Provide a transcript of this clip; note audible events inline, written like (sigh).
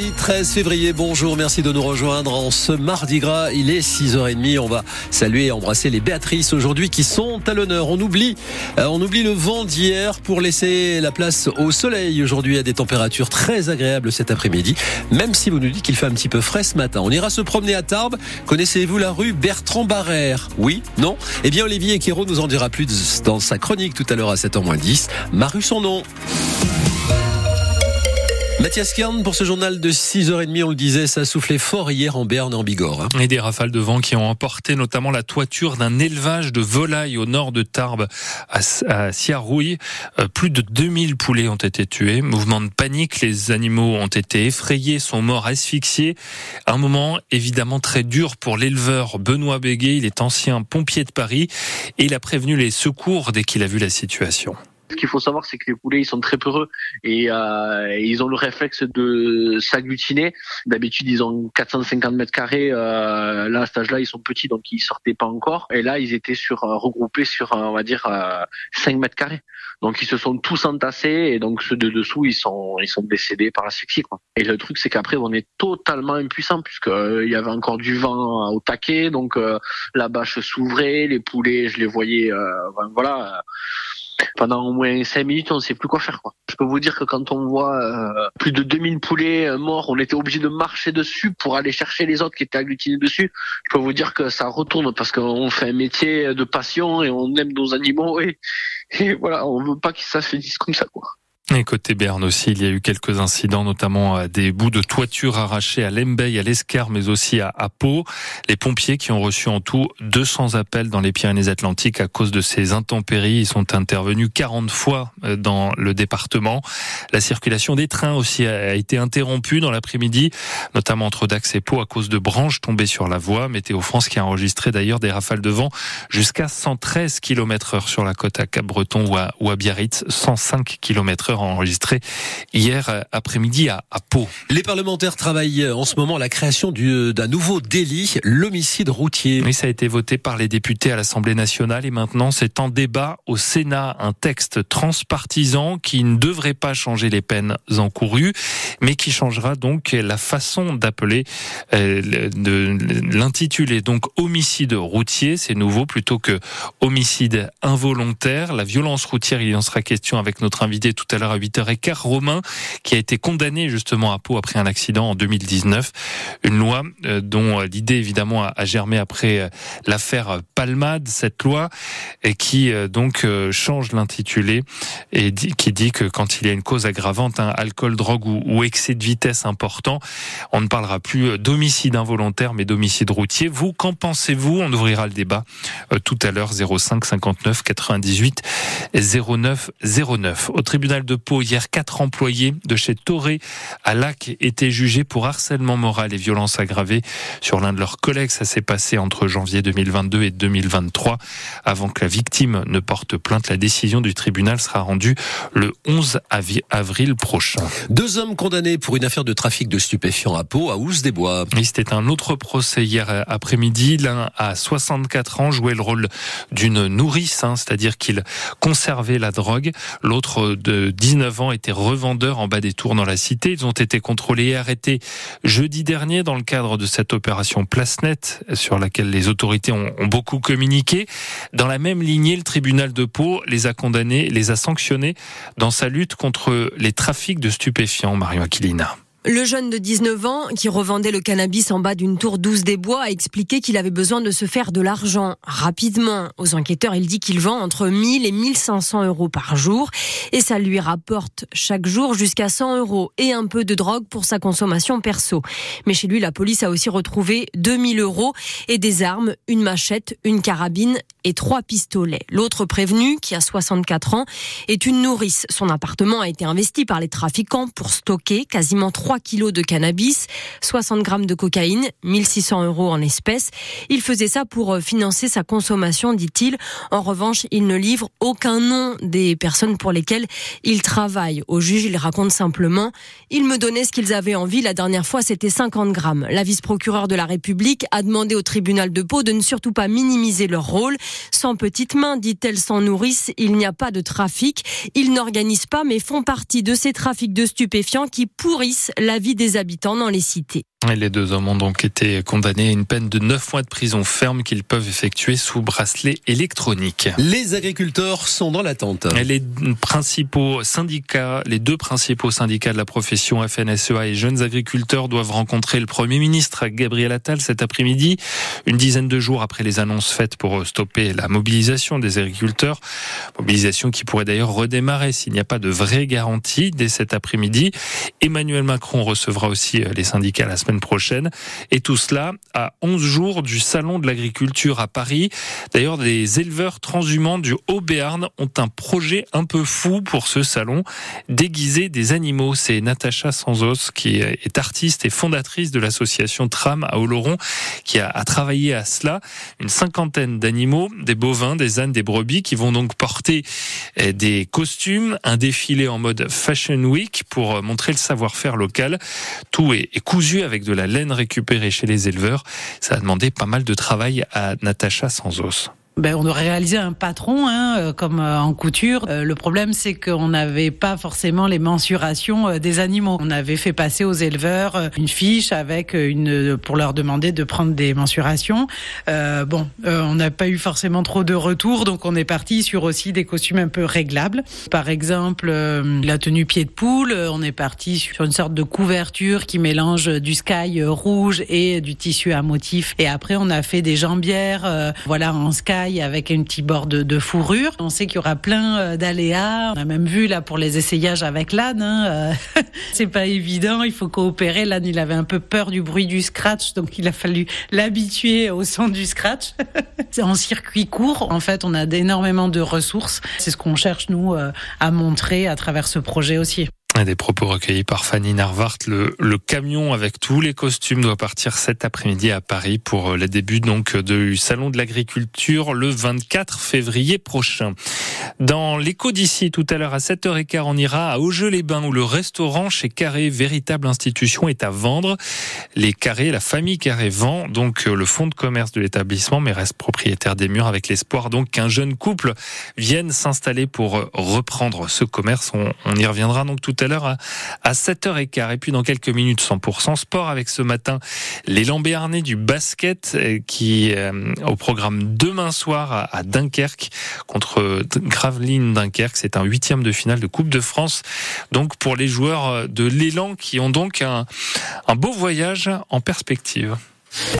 Mardi 13 février, bonjour, merci de nous rejoindre en ce mardi gras. Il est 6h30, on va saluer et embrasser les Béatrices aujourd'hui qui sont à l'honneur. On oublie, euh, on oublie le vent d'hier pour laisser la place au soleil aujourd'hui à des températures très agréables cet après-midi, même si vous nous dites qu'il fait un petit peu frais ce matin. On ira se promener à Tarbes. Connaissez-vous la rue Bertrand Barrère? Oui? Non? Eh bien, Olivier Equero nous en dira plus dans sa chronique tout à l'heure à 7h10. Maru son nom. Mathias Kern pour ce journal de 6h30, on le disait, ça a soufflé fort hier en Berne en Bigorre. Hein. Et des rafales de vent qui ont emporté notamment la toiture d'un élevage de volailles au nord de Tarbes à, Siarouille. Euh, plus de 2000 poulets ont été tués. Mouvement de panique, les animaux ont été effrayés, sont morts asphyxiés. Un moment évidemment très dur pour l'éleveur Benoît Béguet. Il est ancien pompier de Paris et il a prévenu les secours dès qu'il a vu la situation. Ce qu'il faut savoir, c'est que les poulets, ils sont très peureux et, euh, ils ont le réflexe de s'agglutiner. D'habitude, ils ont 450 mètres carrés. Euh, là, à cet âge-là, ils sont petits, donc ils sortaient pas encore. Et là, ils étaient sur euh, regroupés sur, on va dire, 5 mètres carrés. Donc, ils se sont tous entassés et donc ceux de dessous, ils sont, ils sont décédés par asphyxie. Quoi. Et le truc, c'est qu'après, on est totalement impuissant puisque il y avait encore du vent au taquet, donc la bâche s'ouvrait, les poulets, je les voyais, voilà pendant au moins 5 minutes, on ne sait plus quoi faire. Quoi. Je peux vous dire que quand on voit euh, plus de 2000 poulets euh, morts, on était obligé de marcher dessus pour aller chercher les autres qui étaient agglutinés dessus. Je peux vous dire que ça retourne parce qu'on fait un métier de passion et on aime nos animaux et, voilà, on veut pas que ça se finisse comme ça. Quoi. Et côté Berne aussi, il y a eu quelques incidents, notamment des bouts de toiture arrachés à Lembeil, à l'Escar, mais aussi à, Pau. Les pompiers qui ont reçu en tout 200 appels dans les Pyrénées-Atlantiques à cause de ces intempéries. Ils sont intervenus 40 fois euh, dans le département. La circulation des trains aussi a été interrompue dans l'après-midi, notamment entre Dax et Pau à cause de branches tombées sur la voie. Météo France qui a enregistré d'ailleurs des rafales de vent jusqu'à 113 km heure sur la côte à Cap-Breton ou à, ou à Biarritz, 105 km heure enregistré hier après-midi à, Pau. Les parlementaires travaillent en ce moment à la création d'un nouveau délit, l'homicide routier. Oui, ça a été voté par les députés à l'Assemblée nationale et maintenant c'est en débat au Sénat un texte transpartisan qui ne devrait pas changer les peines encourues, mais qui changera donc la façon d'appeler euh, de l'intituler donc homicide routier, c'est nouveau plutôt que homicide involontaire. La violence routière, il en sera question avec notre invité tout à l'heure à 8h15, Romain, qui a été condamné justement à Pau après un accident en 2019. Une loi euh, dont l'idée évidemment a germé après euh, l'affaire Palmade, cette loi, et qui euh, donc change l'intitulé et qui dit que quand il y a une cause aggravante, un alcool, drogue ou, excès de vitesse important, on ne parlera plus d'homicide involontaire, mais d'homicide routier. Vous, qu'en pensez-vous? On ouvrira le débat tout à l'heure 05 59 98 09 09. Au tribunal de Pau, hier, quatre employés de chez Toré à Lac étaient jugés pour harcèlement moral et violence aggravée sur l'un de leurs collègues. Ça s'est passé entre janvier 2022 et 2023. Avant que la victime ne porte plainte, la décision du tribunal sera rendue le 11 avril prochain. Deux hommes condamnés pour une affaire de trafic de stupéfiants à Pau, à Ouse-des-Bois. C'était un autre procès hier après-midi. L'un à 64 ans jouait le rôle d'une nourrice, hein, c'est-à-dire qu'il conservait la drogue. L'autre de 19 ans étaient revendeurs en bas des tours dans la cité. Ils ont été contrôlés et arrêtés jeudi dernier dans le cadre de cette opération Place Net sur laquelle les autorités ont, beaucoup communiqué. Dans la même lignée, le tribunal de Pau les a condamnés, les a sanctionnés dans sa lutte contre les trafics de stupéfiants, Mario Aquilina. Le jeune de 19 ans, qui revendait le cannabis en bas d'une tour douce des bois, a expliqué qu'il avait besoin de se faire de l'argent rapidement. Aux enquêteurs, il dit qu'il vend entre 1000 et 1500 euros par jour et ça lui rapporte chaque jour jusqu'à 100 euros et un peu de drogue pour sa consommation perso. Mais chez lui, la police a aussi retrouvé 2000 euros et des armes, une machette, une carabine et trois pistolets. L'autre prévenu, qui a 64 ans, est une nourrice. Son appartement a été investi par les trafiquants pour stocker quasiment 3 kilos de cannabis, 60 grammes de cocaïne, 1600 euros en espèces. Il faisait ça pour euh, financer sa consommation, dit-il. En revanche, il ne livre aucun nom des personnes pour lesquelles il travaille. Au juge, il raconte simplement, ils me donnaient ce qu'ils avaient envie. La dernière fois, c'était 50 grammes. La vice-procureure de la République a demandé au tribunal de Pau de ne surtout pas minimiser leur rôle. Sans petites mains, dit-elle, sans nourrice, il n'y a pas de trafic. Ils n'organisent pas, mais font partie de ces trafics de stupéfiants qui pourrissent la vie des habitants dans les cités. Les deux hommes ont donc été condamnés à une peine de 9 mois de prison ferme qu'ils peuvent effectuer sous bracelet électronique. Les agriculteurs sont dans l'attente. Les principaux syndicats, les deux principaux syndicats de la profession, FNSEA et Jeunes Agriculteurs, doivent rencontrer le Premier ministre Gabriel Attal cet après-midi, une dizaine de jours après les annonces faites pour stopper la mobilisation des agriculteurs. Mobilisation qui pourrait d'ailleurs redémarrer s'il n'y a pas de vraie garantie dès cet après-midi. Emmanuel Macron recevra aussi les syndicats la semaine prochaine. Et tout cela à 11 jours du Salon de l'agriculture à Paris. D'ailleurs, les éleveurs transhumants du Haut-Béarn ont un projet un peu fou pour ce salon, déguiser des animaux. C'est Natacha Sanzos qui est artiste et fondatrice de l'association Tram à Oloron qui a, travaillé à cela. Une cinquantaine d'animaux, des bovins, des ânes, des brebis qui vont donc porter eh, des costumes, un défilé en mode Fashion Week pour montrer le savoir-faire local. Tout est, est cousu avec de la laine récupérée chez les éleveurs. Ça a demandé pas mal de travail à Natacha Sanzos ben, on aurait réalisé un patron, hein, euh, comme euh, en couture. Euh, le problème, c'est qu'on n'avait pas forcément les mensurations des animaux. On avait fait passer aux éleveurs une fiche avec une pour leur demander de prendre des mensurations. Euh, bon, on n'a pas eu forcément trop de retours, donc on est parti sur aussi des costumes un peu réglables. Par exemple, la tenue pied de poule. On est parti sur une sorte de couverture qui mélange du sky rouge et du tissu à motif. Et après, on a fait des jambières, voilà, en sky avec un petit bord de, fourrure. On sait qu'il y aura plein euh, d'aléas. On a même vu là pour les essayages avec l'âne. Hein, euh, (laughs) c'est pas évident. Il faut coopérer. L'âne, il avait un peu peur du bruit du scratch, donc il a fallu l'habituer au son du scratch. (laughs) en circuit court. En fait, on a énormément de ressources. C'est ce qu'on cherche nous euh, à montrer à travers ce projet aussi. Des propos recueillis par Fanny Narvart. Le, camion avec tous les costumes doit partir cet après-midi à Paris pour le début donc du salon de l'agriculture le 24 février prochain. Dans l'écho d'ici, tout à l'heure à 7h15, on ira à Augeux-les-Bains où le restaurant chez Carré, véritable institution, est à vendre. Les Carré, la famille Carré vend donc le fonds de commerce de l'établissement mais reste propriétaire des murs avec l'espoir donc qu'un jeune couple vienne s'installer pour reprendre ce commerce. On, on y reviendra donc tout à l'heure à, à 7h15. Et puis dans quelques minutes, 100% sport avec ce matin les Lambéarnais du basket euh, qui euh, au programme demain soir à, Dunkerque contre Gravelines Dunkerque. C'est un huitième de finale de Coupe de France. Donc pour les joueurs de l'élan qui ont donc un beau voyage en perspective.